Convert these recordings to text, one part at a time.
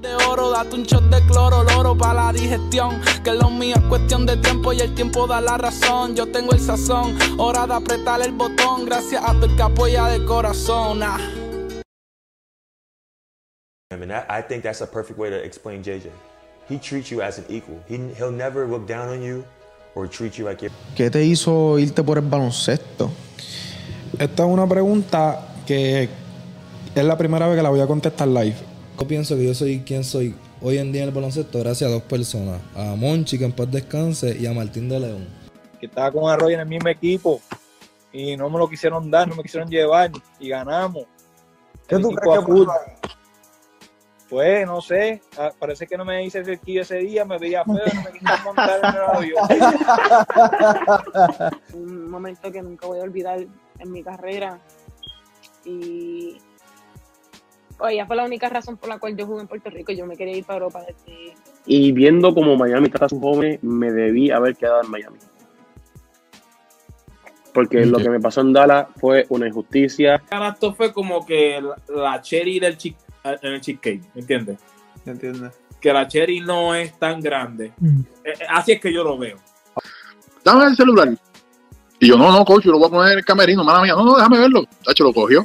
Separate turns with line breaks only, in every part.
De oro, date un shot de cloro, loro para la digestión. Que lo mío es cuestión de tiempo y el tiempo da la razón. Yo tengo el sazón, hora de apretar el botón. Gracias a tu el que apoya de corazón. Ah.
I mean, that, I think that's a perfect way to explain JJ. He treats you as an equal. He, he'll never look down on you or treat you like you're.
¿Qué te hizo irte por el baloncesto?
Esta es una pregunta que es la primera vez que la voy a contestar live.
Yo pienso que yo soy quien soy hoy en día en el baloncesto gracias a dos personas. A Monchi, que en paz descanse, y a Martín de León.
que estaba con Arroyo en el mismo equipo y no me lo quisieron dar, no me quisieron llevar y ganamos.
¿Qué
El
tú crees que?
Pues no sé, ah, parece que no me hice cerquillo ese día, me veía feo, no me quisieron montar en el avión.
un momento que nunca voy a olvidar en mi carrera. Y ella fue la única razón por la cual yo jugué en Puerto Rico. Yo me quería ir para Europa desde
Y viendo como Miami a sus jóvenes, me debí haber quedado en Miami. Porque lo que me pasó en Dallas fue una injusticia.
Esto fue como que la, cherry del chi- en el cheesecake, ¿me entiendes?
¿Entiendes?
Que la cherry no es tan grande. Eh, eh, así es que yo lo veo.
dame el celular. Y yo, no, no, coach, yo lo voy a poner en el camerino, mala mía. No, no, déjame verlo. Tacho, lo cogió.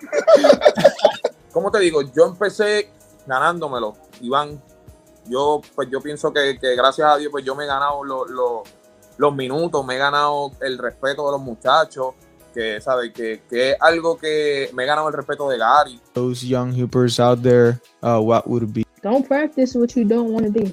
¿Cómo te digo? Yo empecé ganándomelo, Iván. Yo, pues yo pienso que, que gracias a Dios, pues yo me he ganado lo- lo- los minutos, me he ganado el respeto de los muchachos, que, ¿sabes? Que, que es algo que me he ganado el respeto de Gary.
Those young hoopers out there, uh, what would be?
Don't practice what you don't want to do.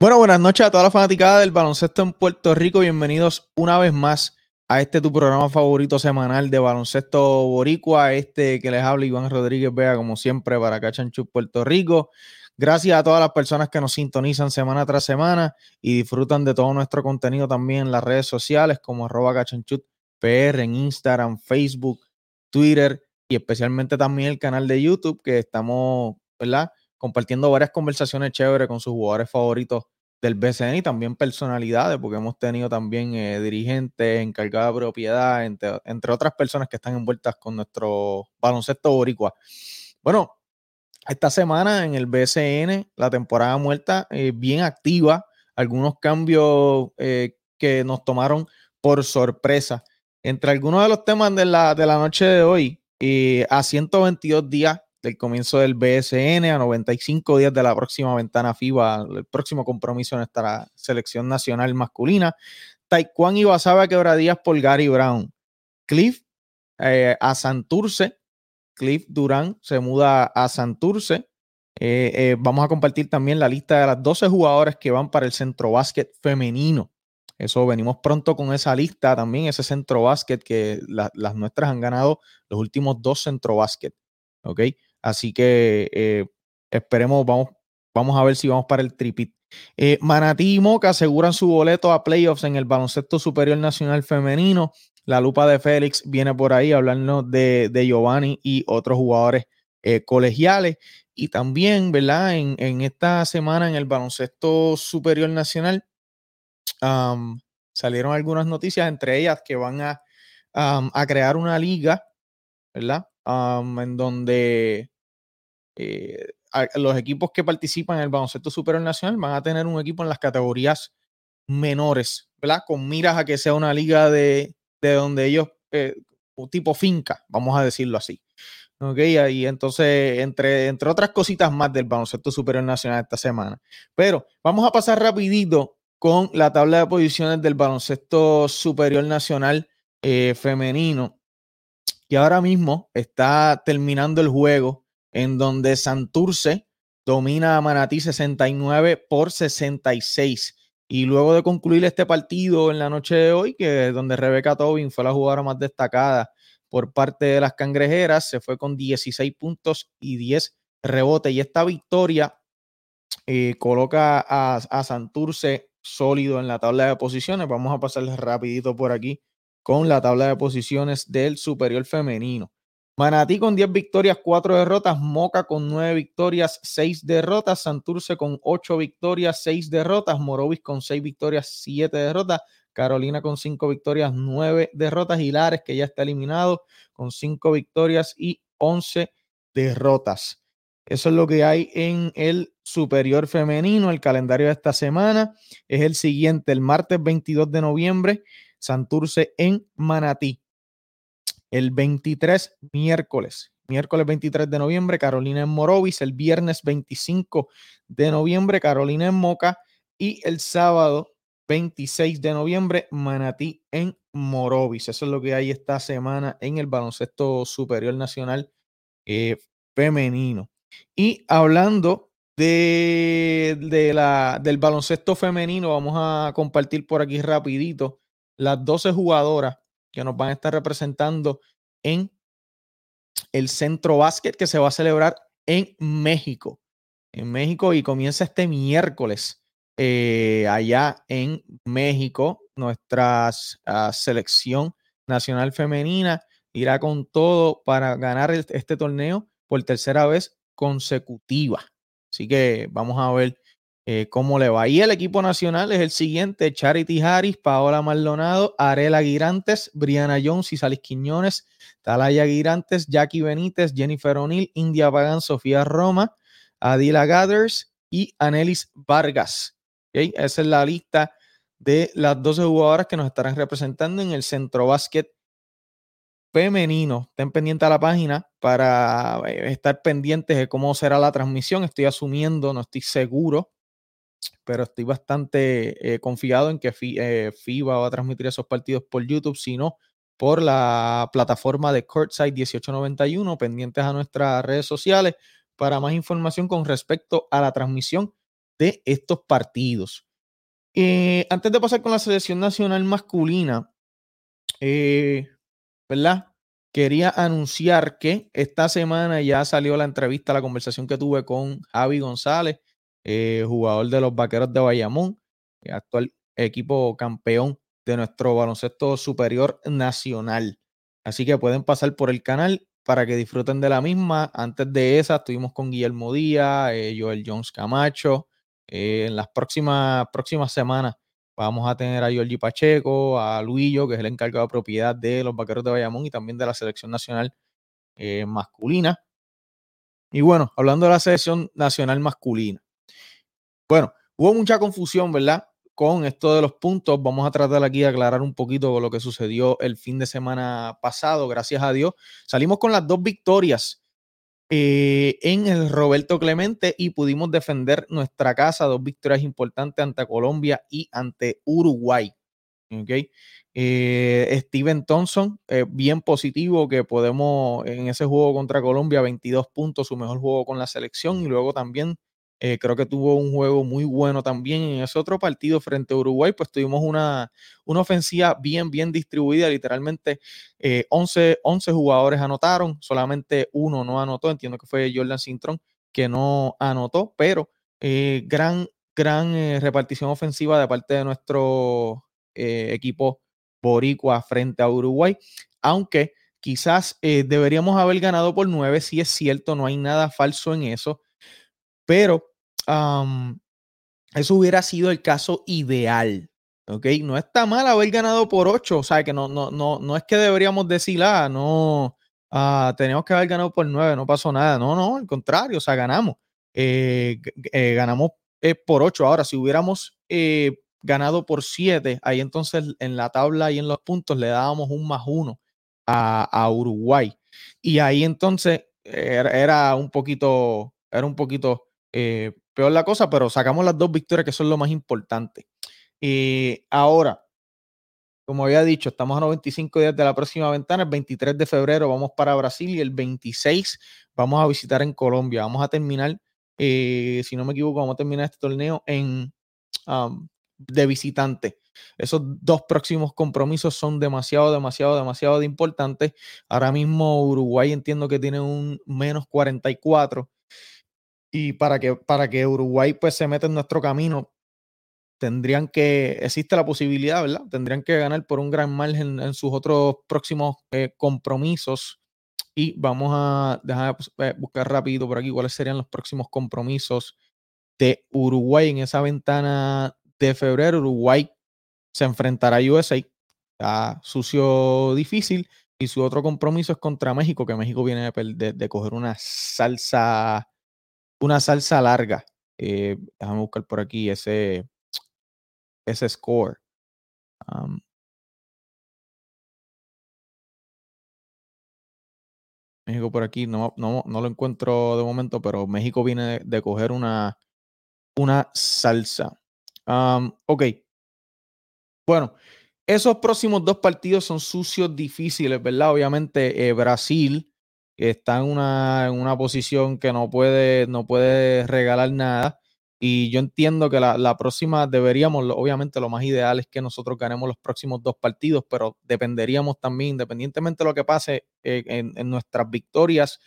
Bueno, buenas noches a toda la fanaticada del baloncesto en Puerto Rico. Bienvenidos una vez más a este tu programa favorito semanal de baloncesto boricua. Este que les habla Iván Rodríguez Vega, como siempre, para Cachanchu Puerto Rico. Gracias a todas las personas que nos sintonizan semana tras semana y disfrutan de todo nuestro contenido también en las redes sociales como arroba cachanchut PR en Instagram, Facebook, Twitter y especialmente también el canal de YouTube que estamos, ¿verdad? Compartiendo varias conversaciones chéveres con sus jugadores favoritos del BCN y también personalidades, porque hemos tenido también eh, dirigentes, encargados de propiedad, entre, entre, otras personas que están envueltas con nuestro baloncesto boricua. Bueno, esta semana en el BCN, la temporada muerta, eh, bien activa, algunos cambios eh, que nos tomaron por sorpresa. Entre algunos de los temas de la, de la noche de hoy, eh, a 122 días del comienzo del BSN a 95 días de la próxima ventana FIBA, el próximo compromiso en nuestra selección nacional masculina. Taekwondo y Basaba quebradillas por Gary Brown. Cliff eh, a Santurce. Cliff Durán se muda a Santurce. Eh, eh, vamos a compartir también la lista de las 12 jugadores que van para el centro básquet femenino. Eso venimos pronto con esa lista también, ese centro básquet que la, las nuestras han ganado los últimos dos centro básquet. ¿Ok? Así que eh, esperemos, vamos, vamos a ver si vamos para el tripit. Eh, Manatí y Moca aseguran su boleto a playoffs en el baloncesto superior nacional femenino. La lupa de Félix viene por ahí hablando de, de Giovanni y otros jugadores eh, colegiales. Y también, ¿verdad? En, en, esta semana en el baloncesto superior nacional salieron algunas noticias, entre ellas que van a a crear una liga, ¿verdad? En donde eh, los equipos que participan en el baloncesto superior nacional van a tener un equipo en las categorías menores, ¿verdad? Con miras a que sea una liga de, de donde ellos, eh, tipo finca, vamos a decirlo así. Ok, y entonces, entre, entre otras cositas más del baloncesto superior nacional esta semana. Pero vamos a pasar rapidito con la tabla de posiciones del baloncesto superior nacional eh, femenino, que ahora mismo está terminando el juego en donde Santurce domina a Manatí 69 por 66. Y luego de concluir este partido en la noche de hoy, que donde Rebeca Tobin fue la jugadora más destacada por parte de las cangrejeras, se fue con 16 puntos y 10 rebotes. Y esta victoria eh, coloca a, a Santurce sólido en la tabla de posiciones. Vamos a pasarles rapidito por aquí con la tabla de posiciones del superior femenino. Manatí con 10 victorias, 4 derrotas, Moca con 9 victorias, 6 derrotas, Santurce con 8 victorias, 6 derrotas, Morovis con 6 victorias, 7 derrotas, Carolina con 5 victorias, 9 derrotas, Hilares que ya está eliminado con 5 victorias y 11 derrotas. Eso es lo que hay en el superior femenino. El calendario de esta semana es el siguiente, el martes 22 de noviembre, Santurce en Manatí. El 23, miércoles. Miércoles 23 de noviembre, Carolina en Morovis. El viernes 25 de noviembre, Carolina en Moca. Y el sábado 26 de noviembre, Manatí en Morovis. Eso es lo que hay esta semana en el baloncesto superior nacional eh, femenino. Y hablando de, de la, del baloncesto femenino, vamos a compartir por aquí rapidito las 12 jugadoras que nos van a estar representando en el centro básquet que se va a celebrar en México. En México y comienza este miércoles eh, allá en México. Nuestra selección nacional femenina irá con todo para ganar el, este torneo por tercera vez consecutiva. Así que vamos a ver eh, cómo le va. Y el equipo nacional es el siguiente: Charity Harris, Paola Maldonado, Arela Girantes, Briana Jones y Salis Quiñones, Talaya Girantes, Jackie Benítez, Jennifer O'Neill, India Pagan, Sofía Roma, Adila Gathers y Anelis Vargas. ¿Okay? Esa es la lista de las 12 jugadoras que nos estarán representando en el centro básquet femenino. Estén pendientes a la página para eh, estar pendientes de cómo será la transmisión. Estoy asumiendo, no estoy seguro, pero estoy bastante eh, confiado en que eh, FIBA va a transmitir esos partidos por YouTube, sino por la plataforma de Courtside 1891, pendientes a nuestras redes sociales para más información con respecto a la transmisión de estos partidos. Eh, antes de pasar con la selección nacional masculina, ¿verdad? Quería anunciar que esta semana ya salió la entrevista, la conversación que tuve con Javi González, eh, jugador de los Vaqueros de Bayamón, actual equipo campeón de nuestro baloncesto superior nacional. Así que pueden pasar por el canal para que disfruten de la misma. Antes de esa estuvimos con Guillermo Díaz, eh, Joel Jones Camacho. Eh, en las próximas, próximas semanas vamos a tener a Giorgi Pacheco, a Luillo, que es el encargado de propiedad de los Vaqueros de Bayamón y también de la selección nacional eh, masculina. Y bueno, hablando de la selección nacional masculina. Bueno, hubo mucha confusión, ¿verdad? Con esto de los puntos, vamos a tratar aquí de aclarar un poquito lo que sucedió el fin de semana pasado. Gracias a Dios, salimos con las dos victorias eh, en el Roberto Clemente y pudimos defender nuestra casa, dos victorias importantes ante Colombia y ante Uruguay. Okay. Eh, Steven Thompson, eh, bien positivo que podemos en ese juego contra Colombia, 22 puntos, su mejor juego con la selección y luego también eh, creo que tuvo un juego muy bueno también en ese otro partido frente a Uruguay, pues tuvimos una, una ofensiva bien, bien distribuida, literalmente eh, 11, 11 jugadores anotaron, solamente uno no anotó, entiendo que fue Jordan Cintrón que no anotó, pero eh, gran, gran eh, repartición ofensiva de parte de nuestro equipo boricua frente a Uruguay, aunque quizás deberíamos haber ganado por nueve, si es cierto, no hay nada falso en eso, pero eso hubiera sido el caso ideal. ¿ok? No está mal haber ganado por 8, o sea, que no, no, no, no es que deberíamos decir, ah, no, ah, tenemos que haber ganado por 9, no pasó nada. No, no, al contrario, o sea, ganamos. Eh, eh, ganamos eh, por 8. Ahora, si hubiéramos ganado por 7, ahí entonces en la tabla y en los puntos le dábamos un más 1 a, a, Uruguay. Y ahí entonces era un poquito, era un poquito peor la cosa, pero sacamos las dos victorias que son lo más importante. ahora, como había dicho, estamos a 95 días de la próxima ventana. El 23 de febrero vamos para Brasil y el 26 vamos a visitar en Colombia. Vamos a terminar eh, si no me equivoco, vamos a terminar este torneo en de visitante. Esos dos próximos compromisos son demasiado, demasiado, demasiado de importantes. Ahora mismo Uruguay entiendo que tiene un menos 44. Y para que, para que Uruguay pues se meta en nuestro camino, tendrían que, existe la posibilidad, ¿verdad? Tendrían que ganar por un gran margen en sus otros próximos eh, compromisos. Y vamos a dejar pues, eh, buscar rápido por aquí cuáles serían los próximos compromisos de Uruguay en esa ventana de febrero. Uruguay se enfrentará a USA. Está sucio, difícil. Y su otro compromiso es contra México, que México viene de, de, coger una salsa, una salsa larga. Eh, déjame buscar por aquí ese, ese score. México por aquí, no, no, no lo encuentro de momento, pero México viene de, coger una, una salsa. ok. Bueno, esos próximos dos partidos son sucios, difíciles, ¿verdad? Obviamente eh, Brasil está en una, en una posición que no puede, no puede regalar nada. Y yo entiendo que la, próxima deberíamos, obviamente lo más ideal es que nosotros ganemos los próximos dos partidos, pero dependeríamos también, independientemente de lo que pase eh, en, nuestras victorias,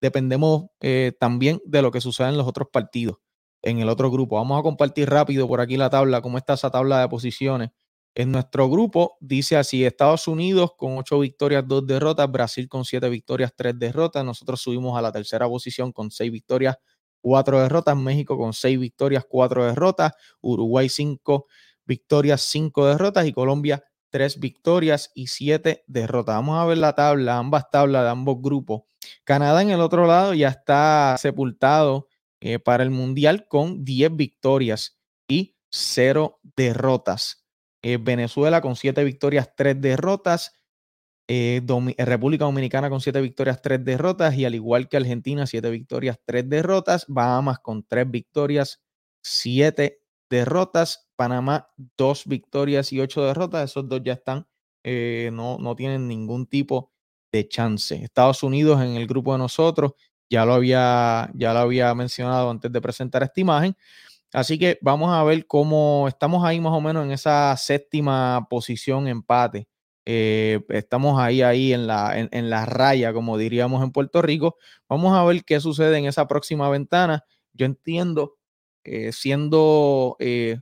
dependemos eh, también de lo que suceda en los otros partidos, en el otro grupo. Vamos a compartir rápido por aquí la tabla, cómo está esa tabla de posiciones. En nuestro grupo dice así, Estados Unidos con ocho victorias, dos derrotas, Brasil con siete victorias, tres derrotas, nosotros subimos a la tercera posición con seis victorias, cuatro derrotas, México con seis victorias, cuatro derrotas, Uruguay cinco victorias, cinco derrotas y Colombia tres victorias y siete derrotas. Vamos a ver la tabla, ambas tablas de ambos grupos. Canadá en el otro lado ya está sepultado eh, para el Mundial con 10 victorias y cero derrotas. Eh, Venezuela con siete victorias, tres derrotas. Eh, República Dominicana con siete victorias, tres derrotas, y al igual que Argentina, siete victorias, tres derrotas. Bahamas con tres victorias, siete derrotas. Panamá, dos victorias y ocho derrotas. Esos dos ya están, eh, no, no tienen ningún tipo de chance. Estados Unidos en el grupo de nosotros, ya lo había, ya lo había mencionado antes de presentar esta imagen. Así que vamos a ver cómo estamos ahí más o menos en esa séptima posición empate eh, estamos ahí, ahí en la, en, la raya, como diríamos en Puerto Rico. Vamos a ver qué sucede en esa próxima ventana. Yo entiendo, siendo eh,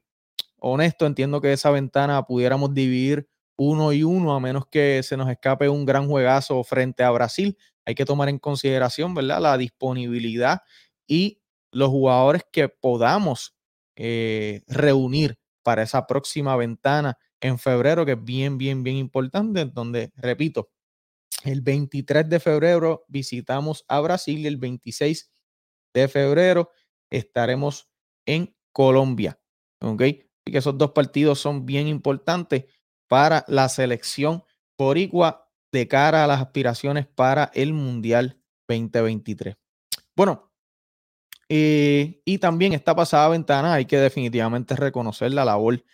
honesto, entiendo que esa ventana pudiéramos dividir uno y uno, a menos que se nos escape un gran juegazo frente a Brasil. Hay que tomar en consideración, ¿verdad? La disponibilidad y los jugadores que podamos reunir para esa próxima ventana en febrero, que es bien, bien, bien importante, donde, repito, el 23 de febrero visitamos a Brasil y el 26 de febrero estaremos en Colombia. ¿Ok? Y que esos dos partidos son bien importantes para la selección boricua de cara a las aspiraciones para el Mundial 2023. Bueno, eh, y también esta pasada ventana hay que definitivamente reconocer la labor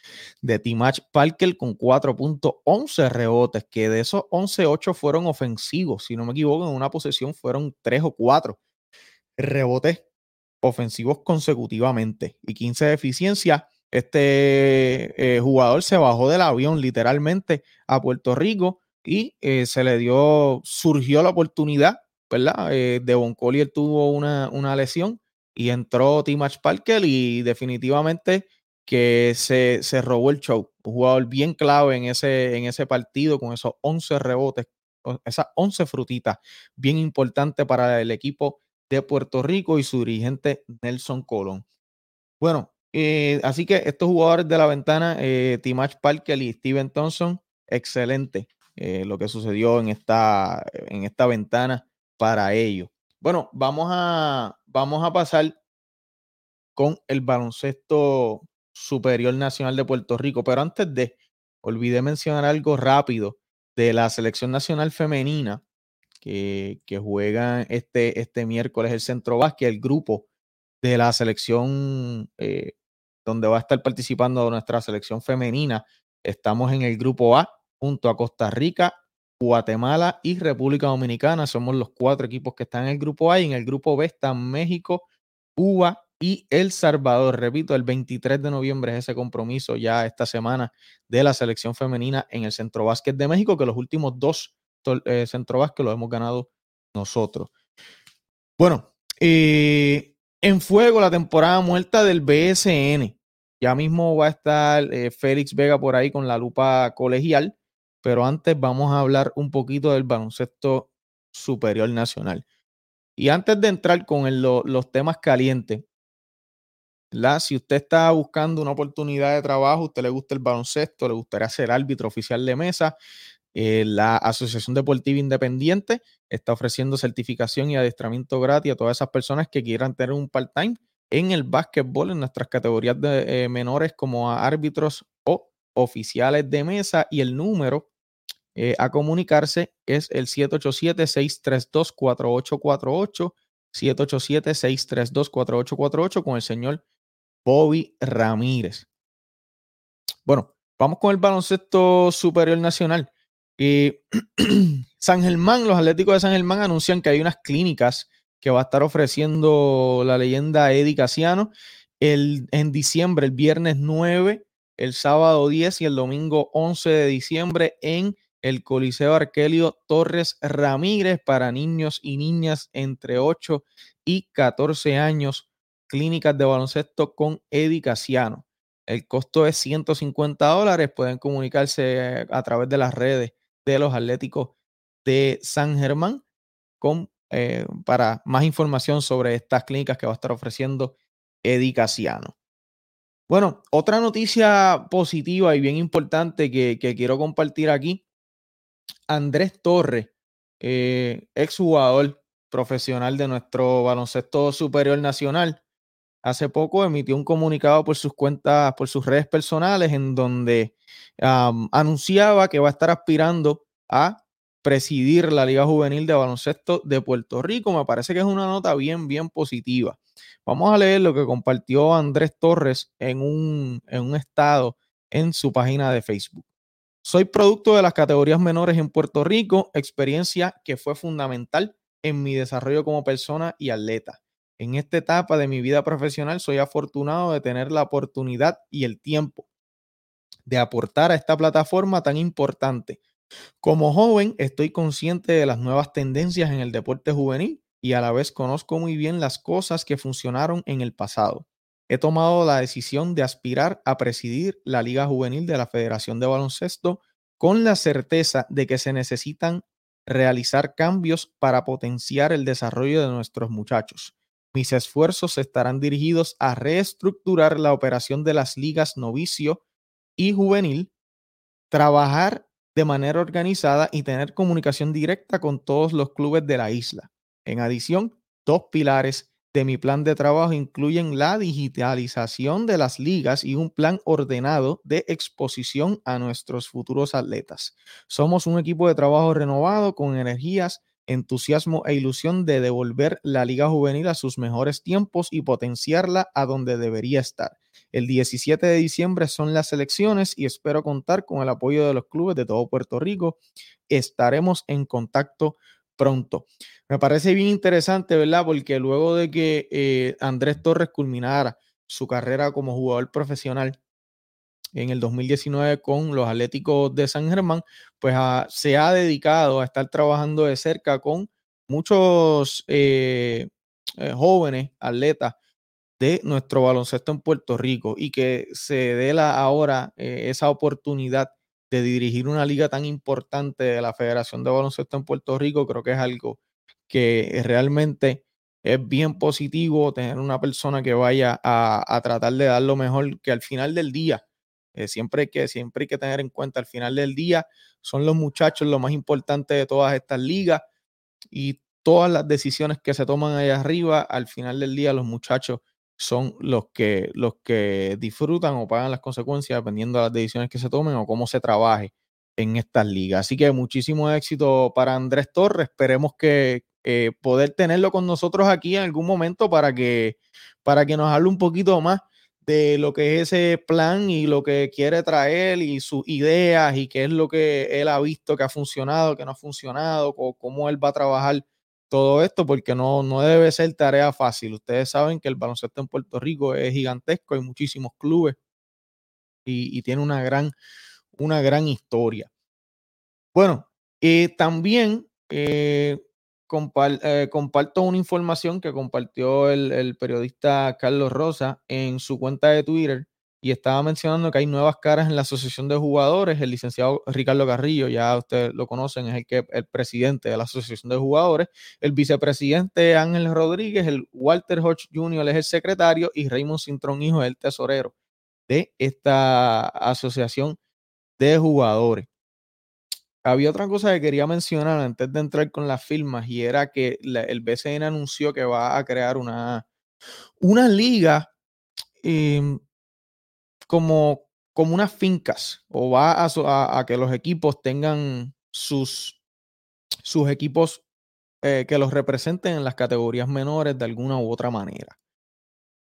de Timach Parker con 4.11 rebotes, que de esos 11, 8 fueron ofensivos. Si no me equivoco, en una posesión fueron 3 o 4 rebotes ofensivos consecutivamente y 15 de eficiencia. Este eh, jugador se bajó del avión literalmente a Puerto Rico y eh, se le dio, surgió la oportunidad, ¿verdad? de Collier tuvo una, una lesión y entró Timach Parker y definitivamente que se, se, robó el show. Un jugador bien clave en ese, en ese partido con esos 11 rebotes, esas 11 frutitas, bien importante para el equipo de Puerto Rico y su dirigente Nelson Colón. Bueno, eh, así que estos jugadores de la ventana, eh, Parker y Steven Thompson, excelente eh, lo que sucedió en esta, en esta ventana para ellos. Bueno, vamos a, vamos a pasar con el baloncesto superior nacional de Puerto Rico, pero antes de, olvidé mencionar algo rápido de la selección nacional femenina que, que juega este, este miércoles el Centro Básquet, el grupo de la selección eh, donde va a estar participando nuestra selección femenina. Estamos en el grupo A junto a Costa Rica, Guatemala y República Dominicana. Somos los cuatro equipos que están en el grupo A y en el grupo B están México, Cuba y El Salvador. Repito, el 23 de noviembre es ese compromiso ya esta semana de la selección femenina en el Centro Básquet de México, que los últimos dos eh, Centro Básquet los hemos ganado nosotros. Bueno, eh, en fuego la temporada muerta del BSN. Ya mismo va a estar eh, Félix Vega por ahí con la lupa colegial, pero antes vamos a hablar un poquito del baloncesto superior nacional. Y antes de entrar con los temas calientes, si usted está buscando una oportunidad de trabajo, usted le gusta el baloncesto, le gustaría ser árbitro oficial de mesa, eh, la Asociación Deportiva Independiente está ofreciendo certificación y adiestramiento gratis a todas esas personas que quieran tener un part-time en el básquetbol en nuestras categorías de, eh, menores como árbitros oficiales de mesa y el número eh, a comunicarse es el 787-632-4848, 787-632-4848 con el señor Bobby Ramírez. Bueno, vamos con el baloncesto superior nacional. Eh, San Germán, los Atléticos de San Germán anuncian que hay unas clínicas que va a estar ofreciendo la leyenda Eddie Casiano el, en diciembre, el viernes 9, el sábado 10 y el domingo 11 de diciembre en el Coliseo Arquelio Torres Ramírez para niños y niñas entre 8 y 14 años. Clínicas de baloncesto con Eddie Casiano. El costo es 150 dólares. Pueden comunicarse a través de las redes de los Atléticos de San Germán con, eh, para más información sobre estas clínicas que va a estar ofreciendo Eddie Casiano. Bueno, otra noticia positiva y bien importante que, quiero compartir aquí. Andrés Torres, eh, exjugador profesional de nuestro baloncesto superior nacional, hace poco emitió un comunicado por sus cuentas, por sus redes personales, en donde anunciaba que va a estar aspirando a presidir la Liga Juvenil de Baloncesto de Puerto Rico. Me parece que es una nota bien, bien positiva. Vamos a leer lo que compartió Andrés Torres en un, en un estado en su página de Facebook. Soy producto de las categorías menores en Puerto Rico, experiencia que fue fundamental en mi desarrollo como persona y atleta. En esta etapa de mi vida profesional soy afortunado de tener la oportunidad y el tiempo de aportar a esta plataforma tan importante. Como joven estoy consciente de las nuevas tendencias en el deporte juvenil y a la vez conozco muy bien las cosas que funcionaron en el pasado. He tomado la decisión de aspirar a presidir la Liga Juvenil de la Federación de Baloncesto con la certeza de que se necesitan realizar cambios para potenciar el desarrollo de nuestros muchachos. Mis esfuerzos estarán dirigidos a reestructurar la operación de las ligas novicio y juvenil, trabajar de manera organizada y tener comunicación directa con todos los clubes de la isla. En adición, dos pilares de mi plan de trabajo incluyen la digitalización de las ligas y un plan ordenado de exposición a nuestros futuros atletas. Somos un equipo de trabajo renovado con energías entusiasmo e ilusión de devolver la Liga Juvenil a sus mejores tiempos y potenciarla a donde debería estar. El 17 de diciembre son las elecciones y espero contar con el apoyo de los clubes de todo Puerto Rico. Estaremos en contacto pronto. Me parece bien interesante, ¿verdad? Porque luego de que eh, Andrés Torres culminara su carrera como jugador profesional, en el 2019 con los Atléticos de San Germán, pues ah, se ha dedicado a estar trabajando de cerca con muchos eh, eh, jóvenes atletas de nuestro baloncesto en Puerto Rico y que se dé la, ahora esa oportunidad de dirigir una liga tan importante de la Federación de Baloncesto en Puerto Rico, creo que es algo que realmente es bien positivo tener una persona que vaya a, tratar de dar lo mejor, que al final del día, eh, siempre, hay que, siempre hay que tener en cuenta, al final del día son los muchachos lo más importante de todas estas ligas y todas las decisiones que se toman ahí arriba, al final del día los muchachos son los que, los que disfrutan o pagan las consecuencias dependiendo de las decisiones que se tomen o cómo se trabaje en estas ligas. Así que muchísimo éxito para Andrés Torres. Esperemos que eh, poder tenerlo con nosotros aquí en algún momento para que, para que nos hable un poquito más de lo que es ese plan y lo que quiere traer y sus ideas y qué es lo que él ha visto que ha funcionado, que no ha funcionado, o cómo él va a trabajar todo esto porque no, no debe ser tarea fácil. Ustedes saben que el baloncesto en Puerto Rico es gigantesco, hay muchísimos clubes y, tiene una gran, una gran historia. Bueno, eh, también eh, eh, comparto una información que compartió el, el periodista Carlos Rosa en su cuenta de Twitter y estaba mencionando que hay nuevas caras en la asociación de jugadores. El licenciado Ricardo Carrillo, ya ustedes lo conocen, es el, que, el presidente de la asociación de jugadores. El vicepresidente Ángel Rodríguez, el Walter Hodge Jr. es el secretario y Raymond Cintrón Hijo es el tesorero de esta asociación de jugadores. Había otra cosa que quería mencionar antes de entrar con las firmas y era que el BCN anunció que va a crear una, una liga em, como, como unas fincas o va a, que los equipos tengan sus, sus equipos eh, que los representen en las categorías menores de alguna u otra manera.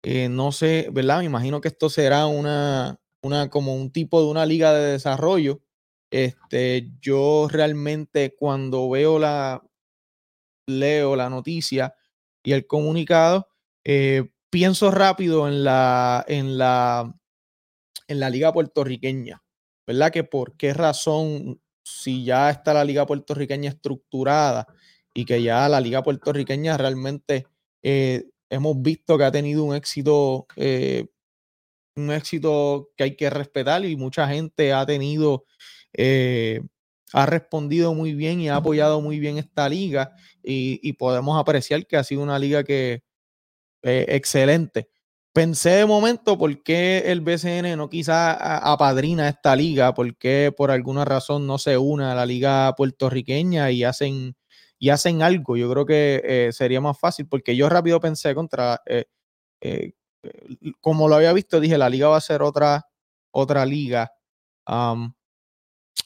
Eh, no sé, ¿verdad? Me imagino que esto será una, una, como un tipo de una liga de desarrollo. Este, yo realmente cuando veo la, leo la noticia y el comunicado, eh, pienso rápido en la, en la en la liga puertorriqueña, ¿verdad? Que por qué razón, si ya está la liga puertorriqueña estructurada y que ya la liga puertorriqueña realmente eh, hemos visto que ha tenido un éxito, eh, un éxito que hay que respetar y mucha gente ha tenido, eh, ha respondido muy bien y ha apoyado muy bien esta liga y, podemos apreciar que ha sido una liga que excelente pensé de momento por qué el BCN no quizá apadrina esta liga, por qué por alguna razón no se une a la liga puertorriqueña y hacen, y hacen algo. Yo creo que eh, sería más fácil porque yo rápido pensé contra, eh, eh, como lo había visto, dije, la liga va a ser otra, otra liga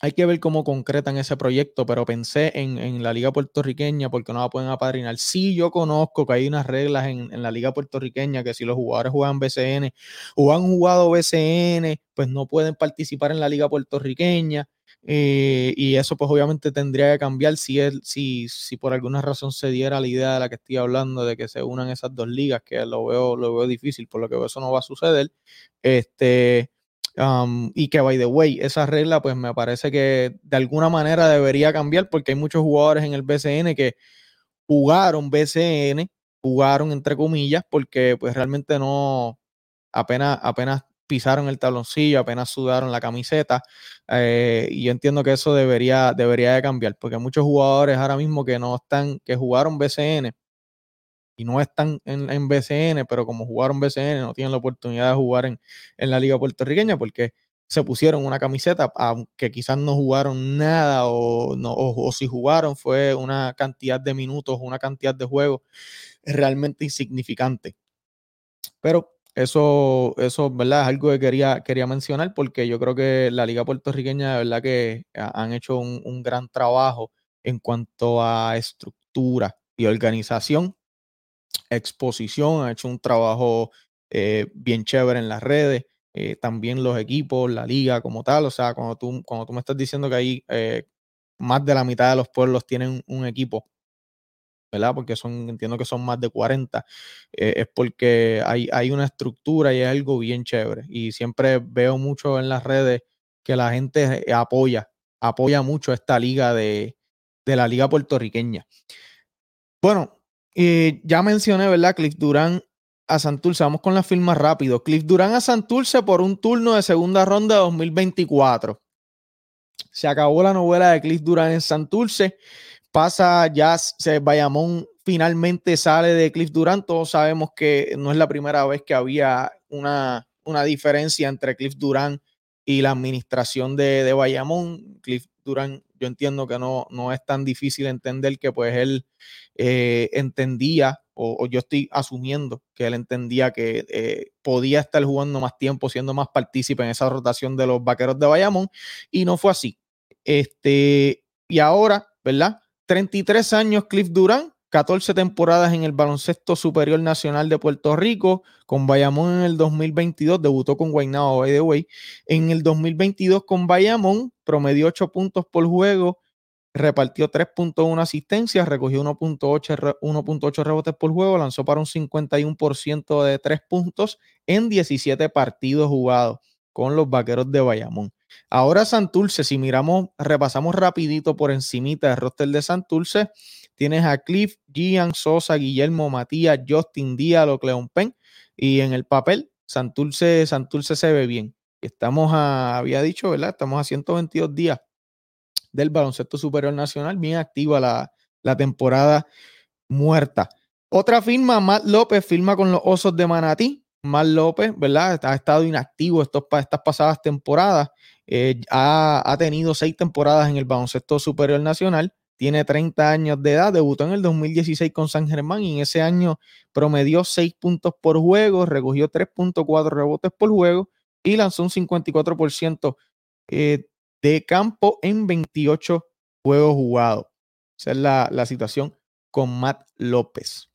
hay que ver cómo concretan ese proyecto, pero pensé en, la liga puertorriqueña porque no la pueden apadrinar. Sí, yo conozco que hay unas reglas en, la liga puertorriqueña que si los jugadores juegan BCN o han jugado BCN, pues no pueden participar en la liga puertorriqueña. Eh, y eso pues obviamente tendría que cambiar si, si, si por alguna razón se diera la idea de la que estoy hablando de que se unan esas dos ligas, que lo veo, lo veo difícil, por lo que eso no va a suceder. Este, y que, by the way, esa regla, pues me parece que de alguna manera debería cambiar porque hay muchos jugadores en el BCN que jugaron BCN, jugaron entre comillas, porque pues realmente no, apenas, apenas pisaron el taloncillo, apenas sudaron la camiseta. Eh, y yo entiendo que eso debería, debería de cambiar, porque hay muchos jugadores ahora mismo que no están, que jugaron BCN y no están en, BCN, pero como jugaron BCN no tienen la oportunidad de jugar en, la liga puertorriqueña porque se pusieron una camiseta, aunque quizás no jugaron nada o, no, o, si jugaron fue una cantidad de minutos, una cantidad de juegos realmente insignificante. Pero eso, eso ¿verdad? es algo que quería, quería mencionar porque yo creo que la liga puertorriqueña, de verdad que han hecho un, un gran trabajo en cuanto a estructura y organización exposición, ha hecho un trabajo eh, bien chévere en las redes, eh, también los equipos, la liga como tal, o sea, cuando tú, cuando tú me estás diciendo que hay eh, más de la mitad de los pueblos tienen un equipo, ¿verdad? Porque son, entiendo que son más de 40, es porque hay, hay una estructura y algo bien chévere. Y siempre veo mucho en las redes que la gente apoya, apoya mucho esta liga de, de la liga puertorriqueña. Bueno, y ya mencioné, ¿verdad? Cliff Durán a Santurce. Vamos con la firma rápido. Cliff Durán a Santurce por un turno de segunda ronda de 2024. Se acabó la novela de Cliff Durán en Santurce. Pasa ya, se Bayamón finalmente sale de Cliff Durant. Todos sabemos que no es la primera vez que había una, una diferencia entre Cliff Durant y la administración de, de Bayamón. Cliff Durant, yo entiendo que no, no es tan difícil entender que pues él eh, entendía, o, yo estoy asumiendo que él entendía que eh, podía estar jugando más tiempo, siendo más partícipe en esa rotación de los vaqueros de Bayamón, y no fue así. Este, y ahora, ¿verdad? 33 años Cliff Durant, 14 temporadas en el baloncesto superior nacional de Puerto Rico, con Bayamón en el 2022, debutó con Guaynabo, by the way. En el 2022 con Bayamón, promedió 8 puntos por juego, repartió 3.1 asistencias, recogió 1.8 rebotes por juego, lanzó para un 51% de 3 puntos en 17 partidos jugados con los Vaqueros de Bayamón. Ahora Santurce, si miramos, repasamos rapidito por encimita del roster de Santurce, Tienes a Cliff, Gian, Sosa, Guillermo, Matías, Justin Díaz, Cleon Penn. Y en el papel, Santurce, Santurce se ve bien. Estamos a, había dicho, ¿verdad? Estamos a 122 días del baloncesto superior nacional, bien activa la, la temporada muerta. Otra firma, Matt López, firma con los Osos de Manatí. Matt López, ¿verdad? Ha estado inactivo estos, estas pasadas temporadas. Eh, ha, ha, tenido seis temporadas en el baloncesto superior nacional tiene 30 años de edad, debutó en el 2016 con San Germán y en ese año promedió 6 puntos por juego, recogió 3.4 rebotes por juego y lanzó un 54% eh, de campo en 28 juegos jugados. Esa es la, situación con Matt López.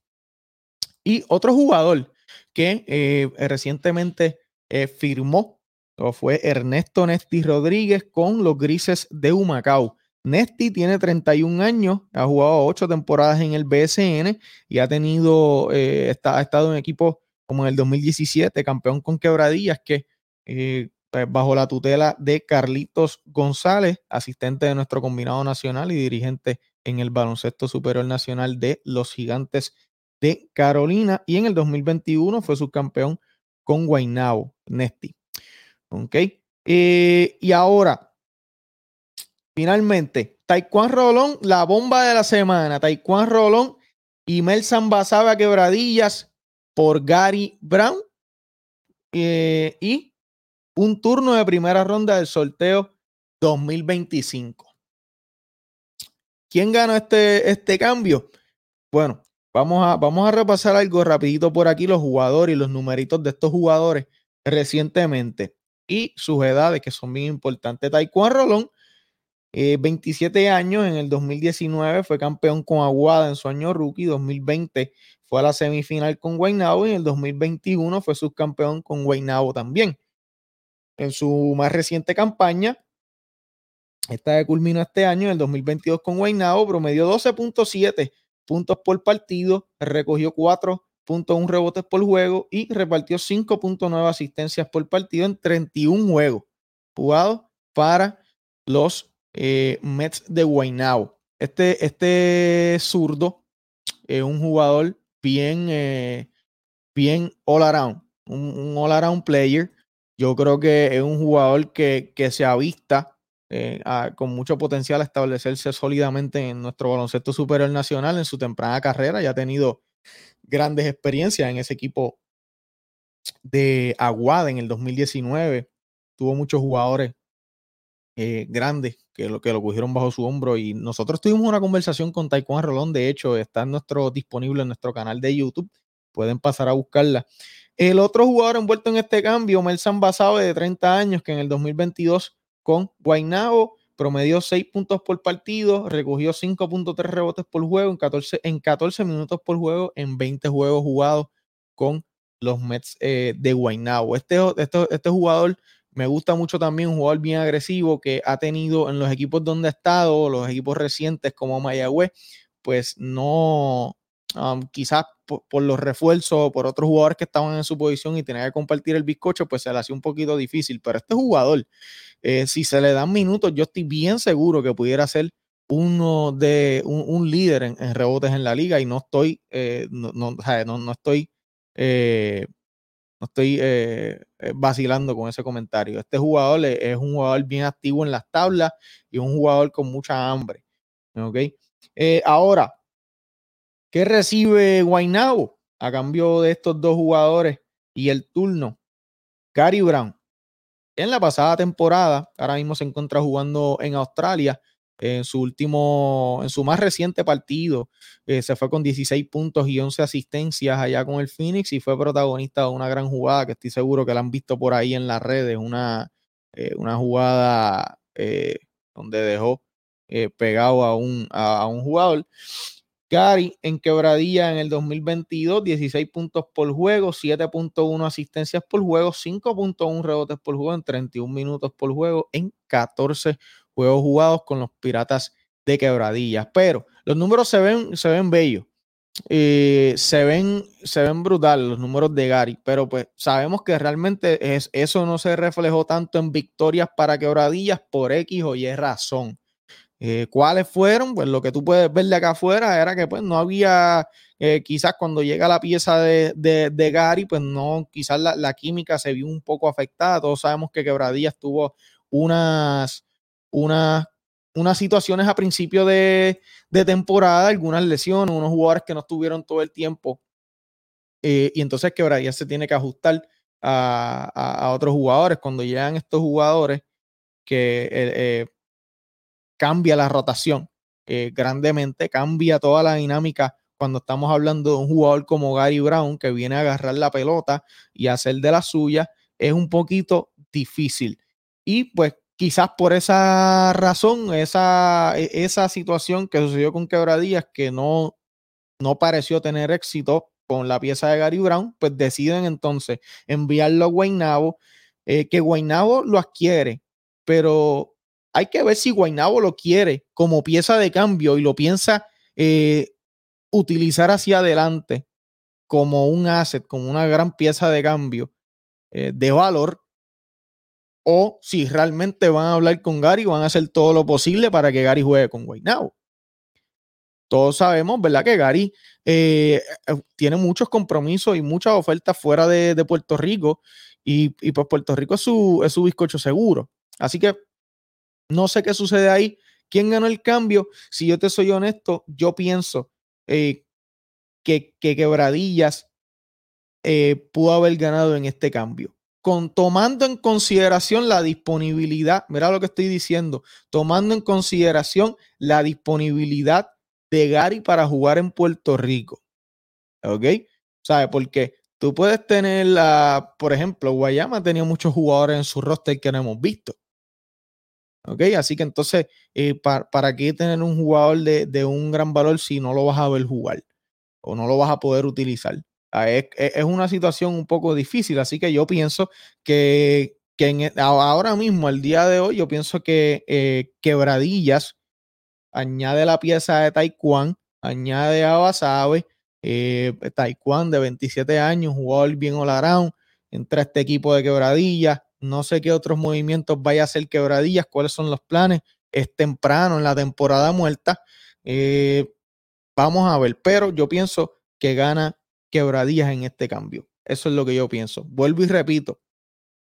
Y otro jugador que eh, recientemente eh, firmó fue Ernesto Nesti Rodríguez con los Grises de Humacao. Nesty tiene 31 años, ha jugado 8 temporadas en el BSN y ha tenido, eh, ha estado en equipos como en el 2017, campeón con quebradillas, que bajo la tutela de Carlitos González, asistente de nuestro combinado nacional y dirigente en el baloncesto superior nacional de los gigantes de Carolina. Y en el 2021 fue subcampeón con Guaynabo, Nesty. Ok. Eh, y ahora, Finalmente, Taekwondo Rolón, la bomba de la semana. Taekwondo Rolón y Melsan Basaba Quebradillas por Gary Brown. Eh, y un turno de primera ronda del sorteo 2025. ¿Quién ganó este, este cambio? Bueno, vamos a, vamos a repasar algo rapidito por aquí, los jugadores y los numeritos de estos jugadores recientemente y sus edades que son bien importantes. Taekwondo Rolón 27 eh, años, en el 2019 fue campeón con Aguada en su año rookie, 2020 fue a la semifinal con Guaynabo y en el 2021 fue subcampeón con Guaynabo también. En su más reciente campaña, esta culminó este año, en el 2022 con Guaynabo, promedió 12.7 puntos por partido, recogió 4.1 rebotes por juego y repartió 5.9 asistencias por partido en 31 juegos jugados para los eh, Mets de Guaynabo. Este, este zurdo es un jugador bien, eh, bien all around, un, all around player. Yo creo que es un jugador que, que se avista eh, con mucho potencial a establecerse sólidamente en nuestro baloncesto superior nacional en su temprana carrera. Ya ha tenido grandes experiencias en ese equipo de Aguada en el 2019. Tuvo muchos jugadores eh, grandes que lo, que lo cogieron bajo su hombro. Y nosotros tuvimos una conversación con Taekwondo Rolón, de hecho, está nuestro, disponible en nuestro canal de YouTube. Pueden pasar a buscarla. El otro jugador envuelto en este cambio, Melsan Basado, de 30 años, que en el 2022 con Guaynabo promedió 6 puntos por partido, recogió 5.3 rebotes por juego en 14, en 14 minutos por juego en 20 juegos jugados con los Mets eh, de Guaynabo. Este, este, este jugador me gusta mucho también un jugador bien agresivo que ha tenido en los equipos donde ha estado, los equipos recientes como Mayagüez, pues no, quizás por, los refuerzos, por otros jugadores que estaban en su posición y tenía que compartir el bizcocho, pues se le hacía un poquito difícil. Pero este jugador, eh, si se le dan minutos, yo estoy bien seguro que pudiera ser uno de un, líder en, rebotes en la liga y no estoy, eh, no, no, estoy eh, no estoy eh, vacilando con ese comentario. Este jugador es un jugador bien activo en las tablas y un jugador con mucha hambre. ¿Ok? Eh, ahora, ¿Qué recibe Guaynabo a cambio de estos dos jugadores y el turno? Gary Brown. En la pasada temporada, ahora mismo se encuentra jugando en Australia. En su último, en su más reciente partido, eh, se fue con 16 puntos y 11 asistencias allá con el Phoenix y fue protagonista de una gran jugada que estoy seguro que la han visto por ahí en las redes. Una, eh, una jugada eh, donde dejó pegado a un, a un jugador. Gary en quebradilla en el 2022, 16 puntos por juego, 7.1 asistencias por juego, 5.1 rebotes por juego en 31 minutos por juego en 14 juegos jugados con los Piratas de Quebradillas. Pero los números se ven, se ven bellos. Eh, se ven se ven brutales los números de Gary, pero pues sabemos que realmente es, eso no se reflejó tanto en victorias para quebradillas por X o Y razón. Eh, ¿Cuáles fueron? Pues lo que tú puedes ver de acá afuera era que pues no había, eh, quizás cuando llega la pieza de, de, Gary, pues no, quizás la, química se vio un poco afectada. Todos sabemos que Quebradillas tuvo unas, unas, unas situaciones a principio de, temporada, algunas lesiones, unos jugadores que no estuvieron todo el tiempo. Eh, y entonces Quebradillas se tiene que ajustar a, a, otros jugadores. Cuando llegan estos jugadores que cambia la rotación grandemente, cambia toda la dinámica cuando estamos hablando de un jugador como Gary Brown que viene a agarrar la pelota y hacer de la suya, es un poquito difícil. Y pues quizás por esa razón, esa, e, esa situación que sucedió con Quebradillas, que no, no pareció tener éxito con la pieza de Gary Brown, pues deciden entonces enviarlo a Guaynabo, eh, que Guaynabo lo adquiere, pero hay que ver si Guainabo lo quiere como pieza de cambio y lo piensa eh, utilizar hacia adelante como un asset, como una gran pieza de cambio eh, de valor, o si realmente van a hablar con Gary, van a hacer todo lo posible para que Gary juegue con Guainabo. Todos sabemos, ¿verdad? Que Gary eh, tiene muchos compromisos y muchas ofertas fuera de, Puerto Rico y, pues Puerto Rico es su, es su bizcocho seguro. Así que no sé qué sucede ahí. ¿Quién ganó el cambio? Si yo te soy honesto, yo pienso eh, que, Quebradillas eh, pudo haber ganado en este cambio. Con, tomando en consideración la disponibilidad, mira lo que estoy diciendo, tomando en consideración la disponibilidad de Gary para jugar en Puerto Rico. ¿Ok? ¿Sabe? Porque tú puedes tener, la, por ejemplo, Guayama tenía muchos jugadores en su roster que no hemos visto. ¿Ok? Así que entonces, eh, ¿para, qué tener un jugador de, un gran valor si no lo vas a ver jugar o no lo vas a poder utilizar? Ah, es, una situación un poco difícil, así que yo pienso que, e, ahora mismo, el día de hoy, yo pienso que eh, Quebradillas añade la pieza de Taekwondo, añade a Basabe, eh, Taekwondo de 27 años, jugador bien all around, entra este equipo de Quebradillas, no sé qué otros movimientos vaya a hacer quebradillas, cuáles son los planes. Es temprano en la temporada muerta. Eh, vamos a ver, pero yo pienso que gana quebradillas en este cambio. Eso es lo que yo pienso. Vuelvo y repito.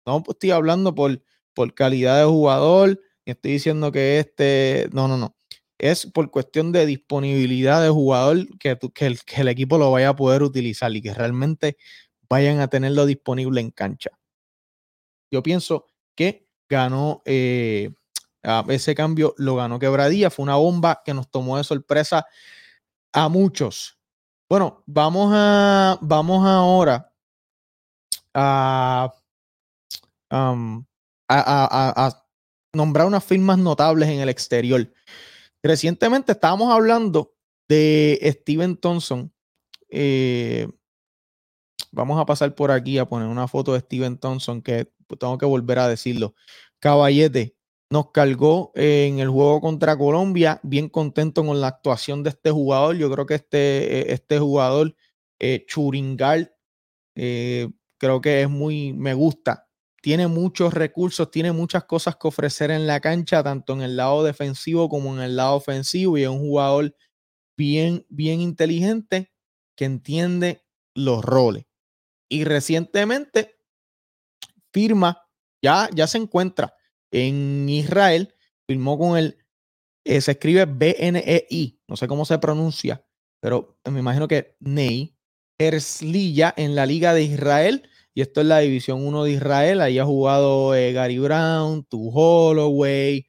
No estoy hablando por, por calidad de jugador, estoy diciendo que este. No, no, no. Es por cuestión de disponibilidad de jugador que, que, el, que el equipo lo vaya a poder utilizar y que realmente vayan a tenerlo disponible en cancha. Yo pienso que ganó eh, ese cambio, lo ganó Quebradilla. Fue una bomba que nos tomó de sorpresa a muchos. Bueno, vamos a vamos ahora a, a, nombrar unas firmas notables en el exterior. Recientemente estábamos hablando de Steven Thompson. Eh, vamos a pasar por aquí a poner una foto de Steven Thompson que tengo que volver a decirlo. Caballete nos cargó en el juego contra Colombia, bien contento con la actuación de este jugador. Yo creo que este, e, este jugador, eh, Churingal, eh, creo que es muy, me gusta. Tiene muchos recursos, tiene muchas cosas que ofrecer en la cancha, tanto en el lado defensivo como en el lado ofensivo. Y es un jugador bien, bien inteligente que entiende los roles. Y recientemente firma, ya, ya se encuentra en Israel, firmó con el, eh, se escribe BNEI, no sé cómo se pronuncia, pero me imagino que Ney Herzliya en la Liga de Israel. Y esto es la División 1 de Israel. Ahí ha jugado eh, Gary Brown, Tu Holloway,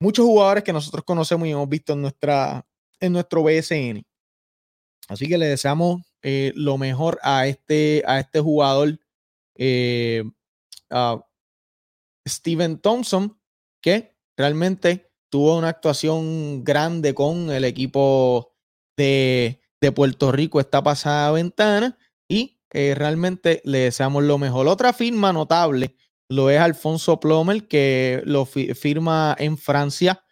muchos jugadores que nosotros conocemos y hemos visto en, nuestra, en nuestro BSN. Así que le deseamos eh, lo mejor a este, a este jugador, eh, Steven Thompson, que realmente tuvo una actuación grande con el equipo de, de Puerto Rico esta pasada ventana y eh, realmente le deseamos lo mejor. Otra firma notable lo es Alfonso Plomer, que lo firma en Francia.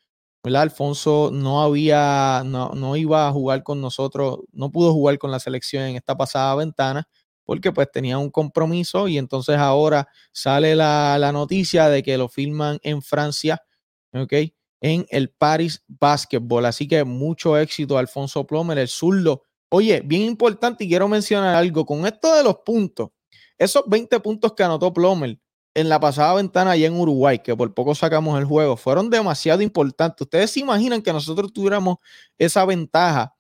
Alfonso no había, no, no, iba a jugar con nosotros, no pudo jugar con la selección en esta pasada ventana porque pues tenía un compromiso y entonces ahora sale la, la noticia de que lo firman en Francia, ¿ok? En el Paris Basketball. Así que mucho éxito Alfonso Plomer, el zurdo. Oye, bien importante y quiero mencionar algo con esto de los puntos. Esos 20 puntos que anotó Plomer en la pasada ventana allá en Uruguay, que por poco sacamos el juego, fueron demasiado importantes. Ustedes se imaginan que nosotros tuviéramos esa ventaja,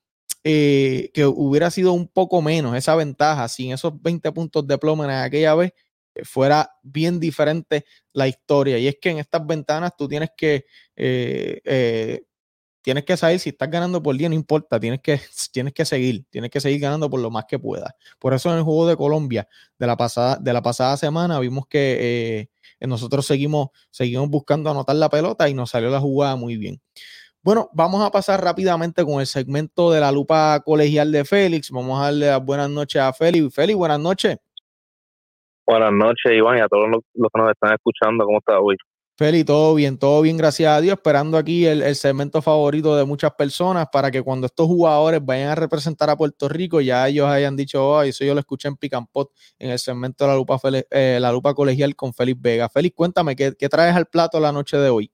eh, que hubiera sido un poco menos, esa ventaja, sin esos 20 puntos de plomo en aquella vez, eh, fuera bien diferente la historia. Y es que en estas ventanas tú tienes que eh, tienes que saber si estás ganando por día, no importa, tienes que, tienes que seguir, tienes que seguir ganando por lo más que puedas. Por eso en el juego de Colombia de la pasada, de la pasada semana vimos que eh, nosotros seguimos, seguimos buscando anotar la pelota y nos salió la jugada muy bien. Bueno, vamos a pasar rápidamente con el segmento de la lupa colegial de Félix. Vamos a darle las buenas noches a Félix. Félix, buenas noches.
Buenas noches, Iván, y a todos los, los que nos están escuchando. ¿Cómo estás hoy?
Feli, todo bien, todo bien, gracias a Dios. Esperando aquí el, segmento favorito de muchas personas para que cuando estos jugadores vayan a representar a Puerto Rico, ya ellos hayan dicho, oh, eso yo lo escuché en Picampot en el segmento de la lupa, eh, la lupa colegial con Félix Vega. Félix, cuéntame, ¿qué, traes al plato la noche de hoy?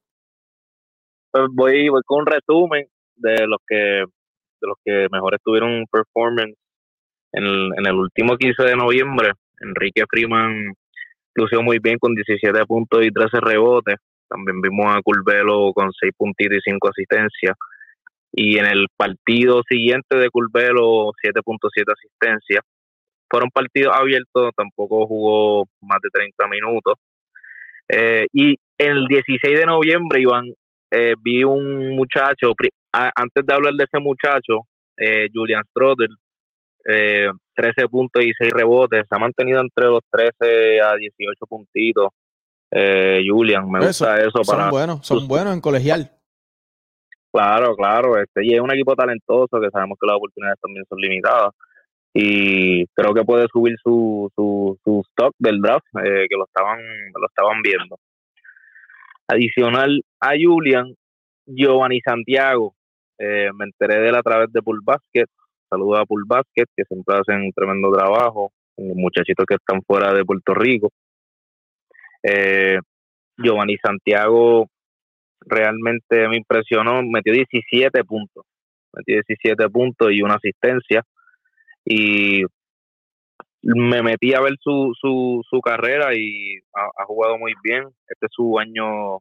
Pues voy, voy con un resumen de los que de los que mejor estuvieron performance en el, en el último 15 de noviembre. Enrique Freeman lució muy bien con 17 puntos y 13 rebotes. También vimos a Curvelo con 6 puntitos y 5 asistencias. Y en el partido siguiente de Curvelo, 7.7 asistencias. Fueron partidos abiertos, tampoco jugó más de 30 minutos. Eh, y el 16 de noviembre, Iván, eh, vi un muchacho, antes de hablar de ese muchacho, eh, Julian Stroder, eh, 13 puntos y 6 rebotes. Se ha mantenido entre los 13 a 18 puntitos. Eh, Julian, me gusta eso.
Son buenos, son buenos en colegial.
Claro, claro. Este, y es un equipo talentoso que sabemos que las oportunidades también son limitadas. Y creo que puede subir su, su, su stock del draft, eh, que lo estaban, lo estaban viendo. Adicional a Julian, Giovanni Santiago. Eh, me enteré de él a través de Pool Basket Saludos a Pool Basket, que siempre hacen un tremendo trabajo, muchachitos que están fuera de Puerto Rico. Eh, Giovanni Santiago realmente me impresionó, metió 17 puntos, metió 17 puntos y una asistencia. Y me metí a ver su, su, su carrera y ha, jugado muy bien. Este es su año,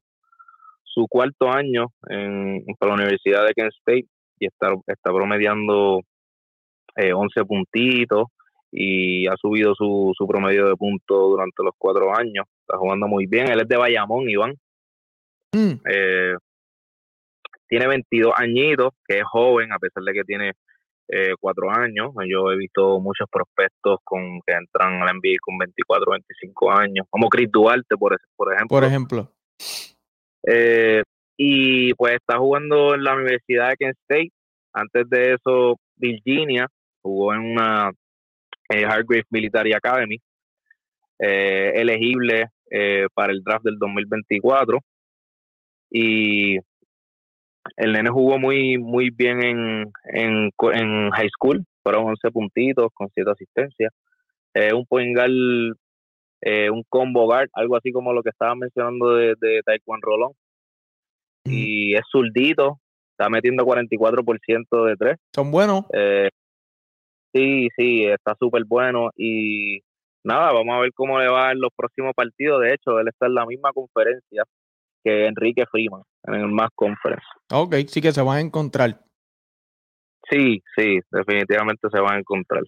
su cuarto año en, la Universidad de Kent State y está, está promediando 11 eh, puntitos y ha subido su, su promedio de puntos durante los cuatro años. Está jugando muy bien. Él es de Bayamón, Iván. Mm. Eh, tiene 22 añitos, que es joven, a pesar de que tiene eh, cuatro años. Yo he visto muchos prospectos con que entran al NBA con 24, 25 años, como Chris Duarte, por, por ejemplo.
Por ejemplo.
y pues está jugando en la Universidad de Kent State. Antes de eso, Virginia, jugó en una eh, Hargrave Military Academy, eh, elegible eh, para el draft del 2024. Y el nene jugó muy, muy bien en, en, high school, fueron 11 puntitos con 7 asistencias. un point guard, un combo guard, algo así como lo que estaba mencionando de, de Taekwondo Rolón. Y es zurdito, está metiendo 44% de 3.
Son buenos.
Sí, sí, está súper bueno y nada, vamos a ver cómo le va en los próximos partidos. De hecho, él está en la misma conferencia que Enrique Freeman, en el más conference.
Ok, sí que se van a encontrar.
Sí, sí, definitivamente se van a encontrar.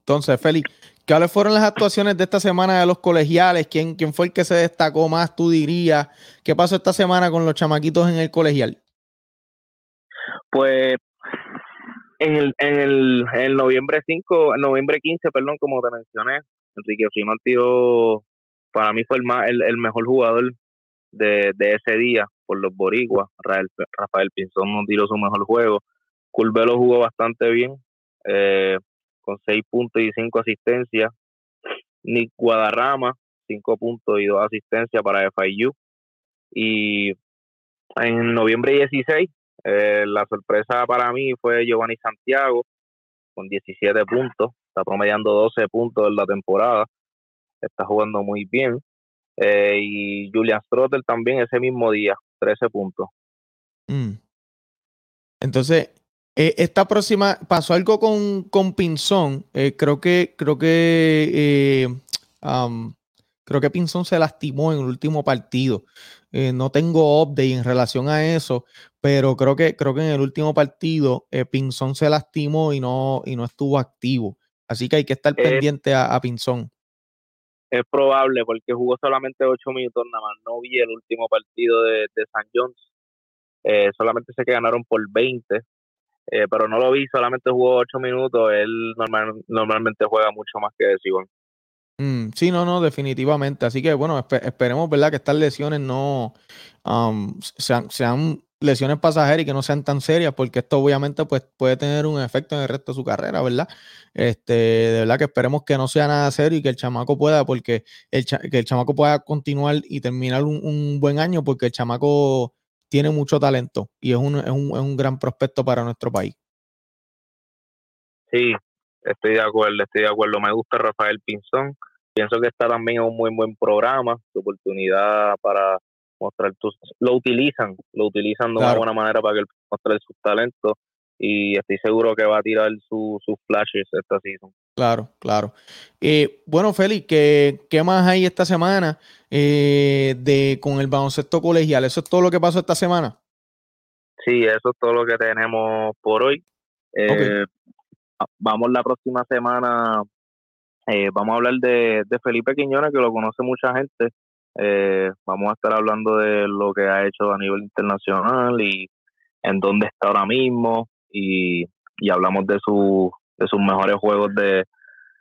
Entonces, Félix, ¿cuáles fueron las actuaciones de esta semana de los colegiales? ¿Quién, ¿Quién fue el que se destacó más, tú dirías? ¿Qué pasó esta semana con los chamaquitos en el colegial?
Pues en el, en el, en noviembre 5, noviembre 15, perdón, como te mencioné, Enrique Osimán tiró, para mí fue el, más, el, el mejor jugador de, de, ese día por los boricuas. Rafael, Rafael Pinzón no tiró su mejor juego. Culvelo jugó bastante bien, eh, con 6 puntos y 5 asistencias. Nick Guadarrama, 5 puntos y 2 asistencias para FIU. Y en noviembre 16, eh, la sorpresa para mí fue Giovanni Santiago, con 17 puntos. Está promediando 12 puntos en la temporada. Está jugando muy bien. Eh, y Julian Strotter también ese mismo día, 13 puntos.
Mm. Entonces, eh, esta próxima, pasó algo con, con Pinzón. Creo que, creo que, um, creo que Pinzón se lastimó en el último partido. Eh, no tengo update en relación a eso, pero creo que, creo que en el último partido Pinzón se lastimó y no, y no estuvo activo. Así que hay que estar pendiente a, a Pinzón.
Es probable porque jugó solamente ocho minutos nada más. No vi el último partido de, de San Jones. Eh, solamente sé que ganaron por 20, eh, pero no lo vi, solamente jugó ocho minutos. Él normal, normalmente juega mucho más que Sibón.
Mm, sí, no, no, definitivamente. Así que bueno, esp esperemos, ¿verdad? Que estas lesiones no sean, sean, lesiones pasajeras y que no sean tan serias, porque esto obviamente pues, puede tener un efecto en el resto de su carrera, ¿verdad? Este, de verdad que esperemos que no sea nada serio y que el chamaco pueda, porque el, que el chamaco pueda continuar y terminar un, un, buen año, porque el chamaco tiene mucho talento y es un, es un, es un gran prospecto para nuestro país.
Sí, estoy de acuerdo, estoy de acuerdo. Me gusta Rafael Pinzón. Pienso que está también en un muy buen programa, su oportunidad para mostrar tus, lo utilizan, lo utilizan de claro. una buena manera para que él muestre sus talentos y estoy seguro que va a tirar sus su flashes esta season.
Claro, claro. Eh, bueno, Félix, ¿qué, ¿qué, más hay esta semana eh, de con el baloncesto colegial? ¿Eso es todo lo que pasó esta semana?
Sí, eso es todo lo que tenemos por hoy. Eh, okay. Vamos la próxima semana, eh, vamos a hablar de, Felipe Quiñones, que lo conoce mucha gente. Eh, vamos a estar hablando de lo que ha hecho a nivel internacional y en dónde está ahora mismo y, y hablamos de, su, de sus mejores juegos de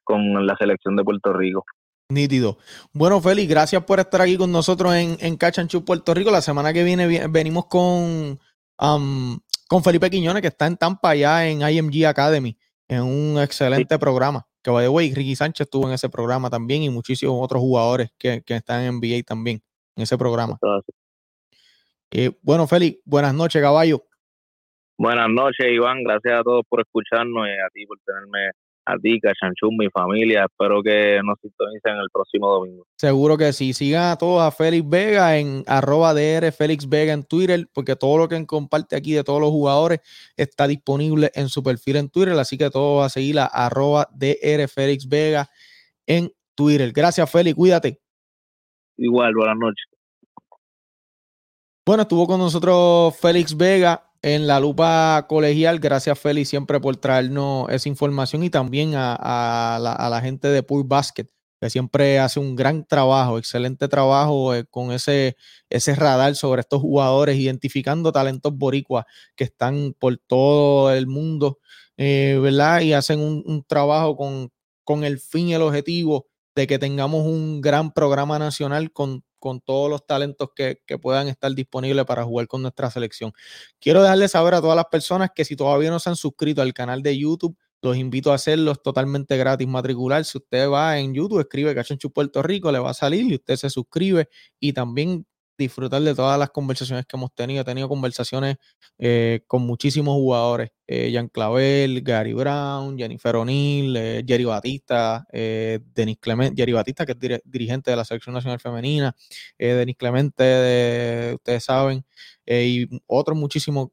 con la selección de Puerto Rico.
Nítido. Bueno, Félix, gracias por estar aquí con nosotros en, en Puerto Rico. La semana que viene venimos con, um, con Felipe Quiñones, que está en Tampa, allá en IMG Academy, en un excelente sí. programa. Que by the way, Ricky Sánchez estuvo en ese programa también y muchísimos otros jugadores que, que están en NBA también en ese programa. Eh, bueno, Félix, buenas noches, caballo.
Buenas noches, Iván. Gracias a todos por escucharnos y a ti por tenerme a ti, Cachanchún, mi familia. Espero que nos sintonicen el próximo domingo.
Seguro que sí. Sigan a todos a Félix Vega en arroba DR Félix Vega en Twitter, porque todo lo que comparte aquí de todos los jugadores está disponible en su perfil en Twitter. Así que todos a seguir a arroba DR Félix Vega en Twitter. Gracias, Félix. Cuídate.
Igual, buenas noches.
Bueno, estuvo con nosotros Félix Vega en la lupa colegial. Gracias, Félix, siempre por traernos esa información y también a, la, gente de Pool Basket, que siempre hace un gran trabajo, excelente trabajo eh, con ese, radar sobre estos jugadores, identificando talentos boricuas que están por todo el mundo, eh, ¿verdad? Y hacen un, un trabajo con, con el fin y el objetivo de que tengamos un gran programa nacional con con todos los talentos que, que, puedan estar disponibles para jugar con nuestra selección. Quiero dejarles saber a todas las personas que si todavía no se han suscrito al canal de YouTube, los invito a hacerlo, totalmente gratis matricular. Si usted va en YouTube, escribe Cachanchu Puerto Rico, le va a salir y usted se suscribe y también disfrutar de todas las conversaciones que hemos tenido. He tenido conversaciones eh, con muchísimos jugadores. Eh, Jan Clavel, Gary Brown, Jennifer O'Neill, eh, Jerry Batista, eh, Denis Clemente, Jerry Batista, que es dir dirigente de la Selección Nacional Femenina, Denis Clemente, de, ustedes saben, y otros muchísimos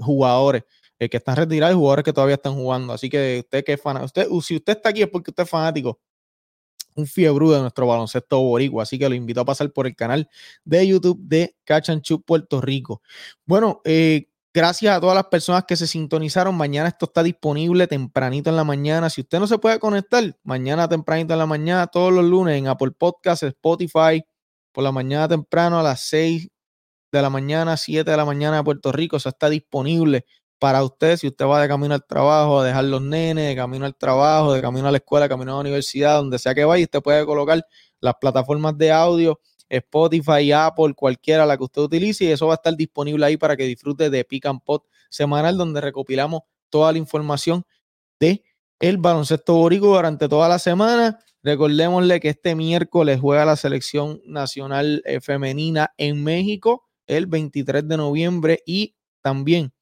jugadores que están retirados y jugadores que todavía están jugando. Así que usted que es usted, si usted está aquí es porque usted es fanático un fiebre de nuestro baloncesto boricua, así que lo invito a pasar por el canal de YouTube de Cachanchu Puerto Rico. Bueno, eh, Gracias a todas las personas que se sintonizaron. Mañana esto está disponible tempranito en la mañana. Si usted no se puede conectar, mañana tempranito en la mañana, todos los lunes en Apple Podcasts, Spotify, por la mañana temprano a las 6 de la mañana, 7 de la mañana de Puerto Rico. Eso está disponible para usted si usted va de camino al trabajo, a dejar los nenes, de camino al trabajo, de camino a la escuela, de camino a la universidad, donde sea que vaya, usted puede colocar las plataformas de audio, Spotify, Apple, cualquiera la que usted utilice, y eso va a estar disponible ahí para que disfrute de Pick and semanal, donde recopilamos toda la información de el baloncesto borico durante toda la semana. Recordémosle que este miércoles juega la selección nacional eh, femenina en México el 23 de noviembre y también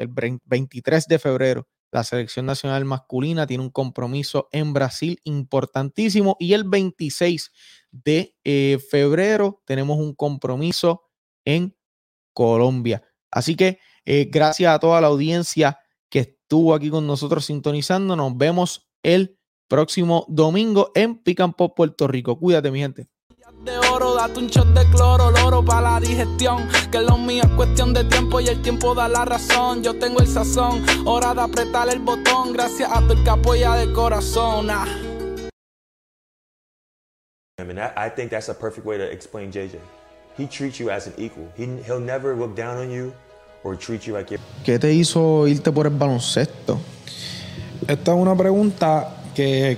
el 23 de febrero la selección nacional masculina tiene un compromiso en Brasil importantísimo y el 26 de eh, febrero tenemos un compromiso en Colombia. Así que eh, gracias a toda la audiencia que estuvo aquí con nosotros sintonizando. Nos vemos el próximo domingo en Picampo, Puerto Rico. Cuídate, mi gente
de oro, date un shot de cloro, loro para la digestión. Que lo mío es cuestión de tiempo y el tiempo da la razón. Yo tengo el sazón, hora de apretar el botón. Gracias a tu el que apoya de corazón. Ah.
I mean, I, I think that's a perfect way to explain JJ. He treats you as an equal. He, he'll never look down on you or treat you like.
¿Qué te hizo irte por el baloncesto?
Esta es una pregunta que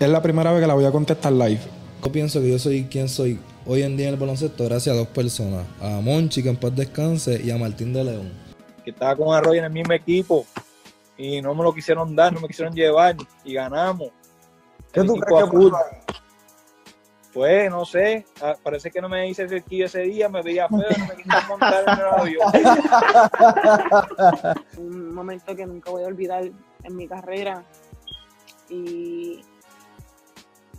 es la primera vez que la voy a contestar live.
Yo pienso que yo soy quien soy hoy en día en el baloncesto gracias a dos personas. A Monchi, que en paz descanse, y a Martín de León.
Que estaba con Arroyo en el mismo equipo y no me lo quisieron dar, no me quisieron llevar y ganamos.
¿Qué
El
tú crees que
Pues no sé, ah, parece que no me hice cerquillo ese día, me veía feo, no me quisieron montar en el avión.
Un momento que nunca voy a olvidar en mi carrera. Y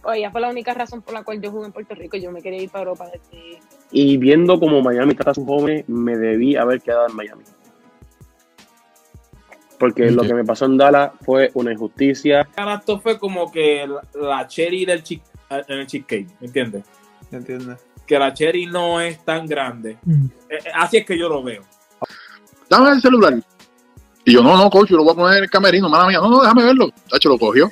oye, fue la única razón por la cual yo jugué en Puerto Rico. Yo me quería ir para Europa desde
Y viendo como Miami trata a sus jóvenes, me debí haber quedado en Miami. Porque lo que me pasó en Dallas fue una injusticia.
Esto fue como que la, cherry del chick, en el cheesecake, ¿me entiendes?
¿Entiendes?
Que la cherry no es tan grande. Eh, eh, así es que yo lo veo.
Dame el celular. Y yo, no, no, coach, yo lo voy a poner en el camerino, mala mía. No, no, déjame verlo. Tacho, lo cogió.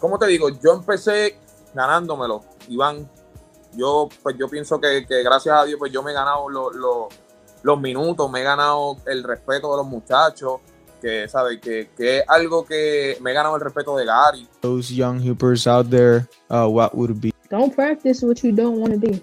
¿Cómo te digo? Yo empecé ganándomelo, Iván. Yo, pues yo pienso que, que gracias a Dios, pues yo me he ganado lo- lo- los minutos, me he ganado el respeto de los muchachos, que, ¿sabes? Que, que es algo que me he ganado el respeto de Gary.
Those young hoopers out there, uh, what would be?
Don't practice what you don't want to be.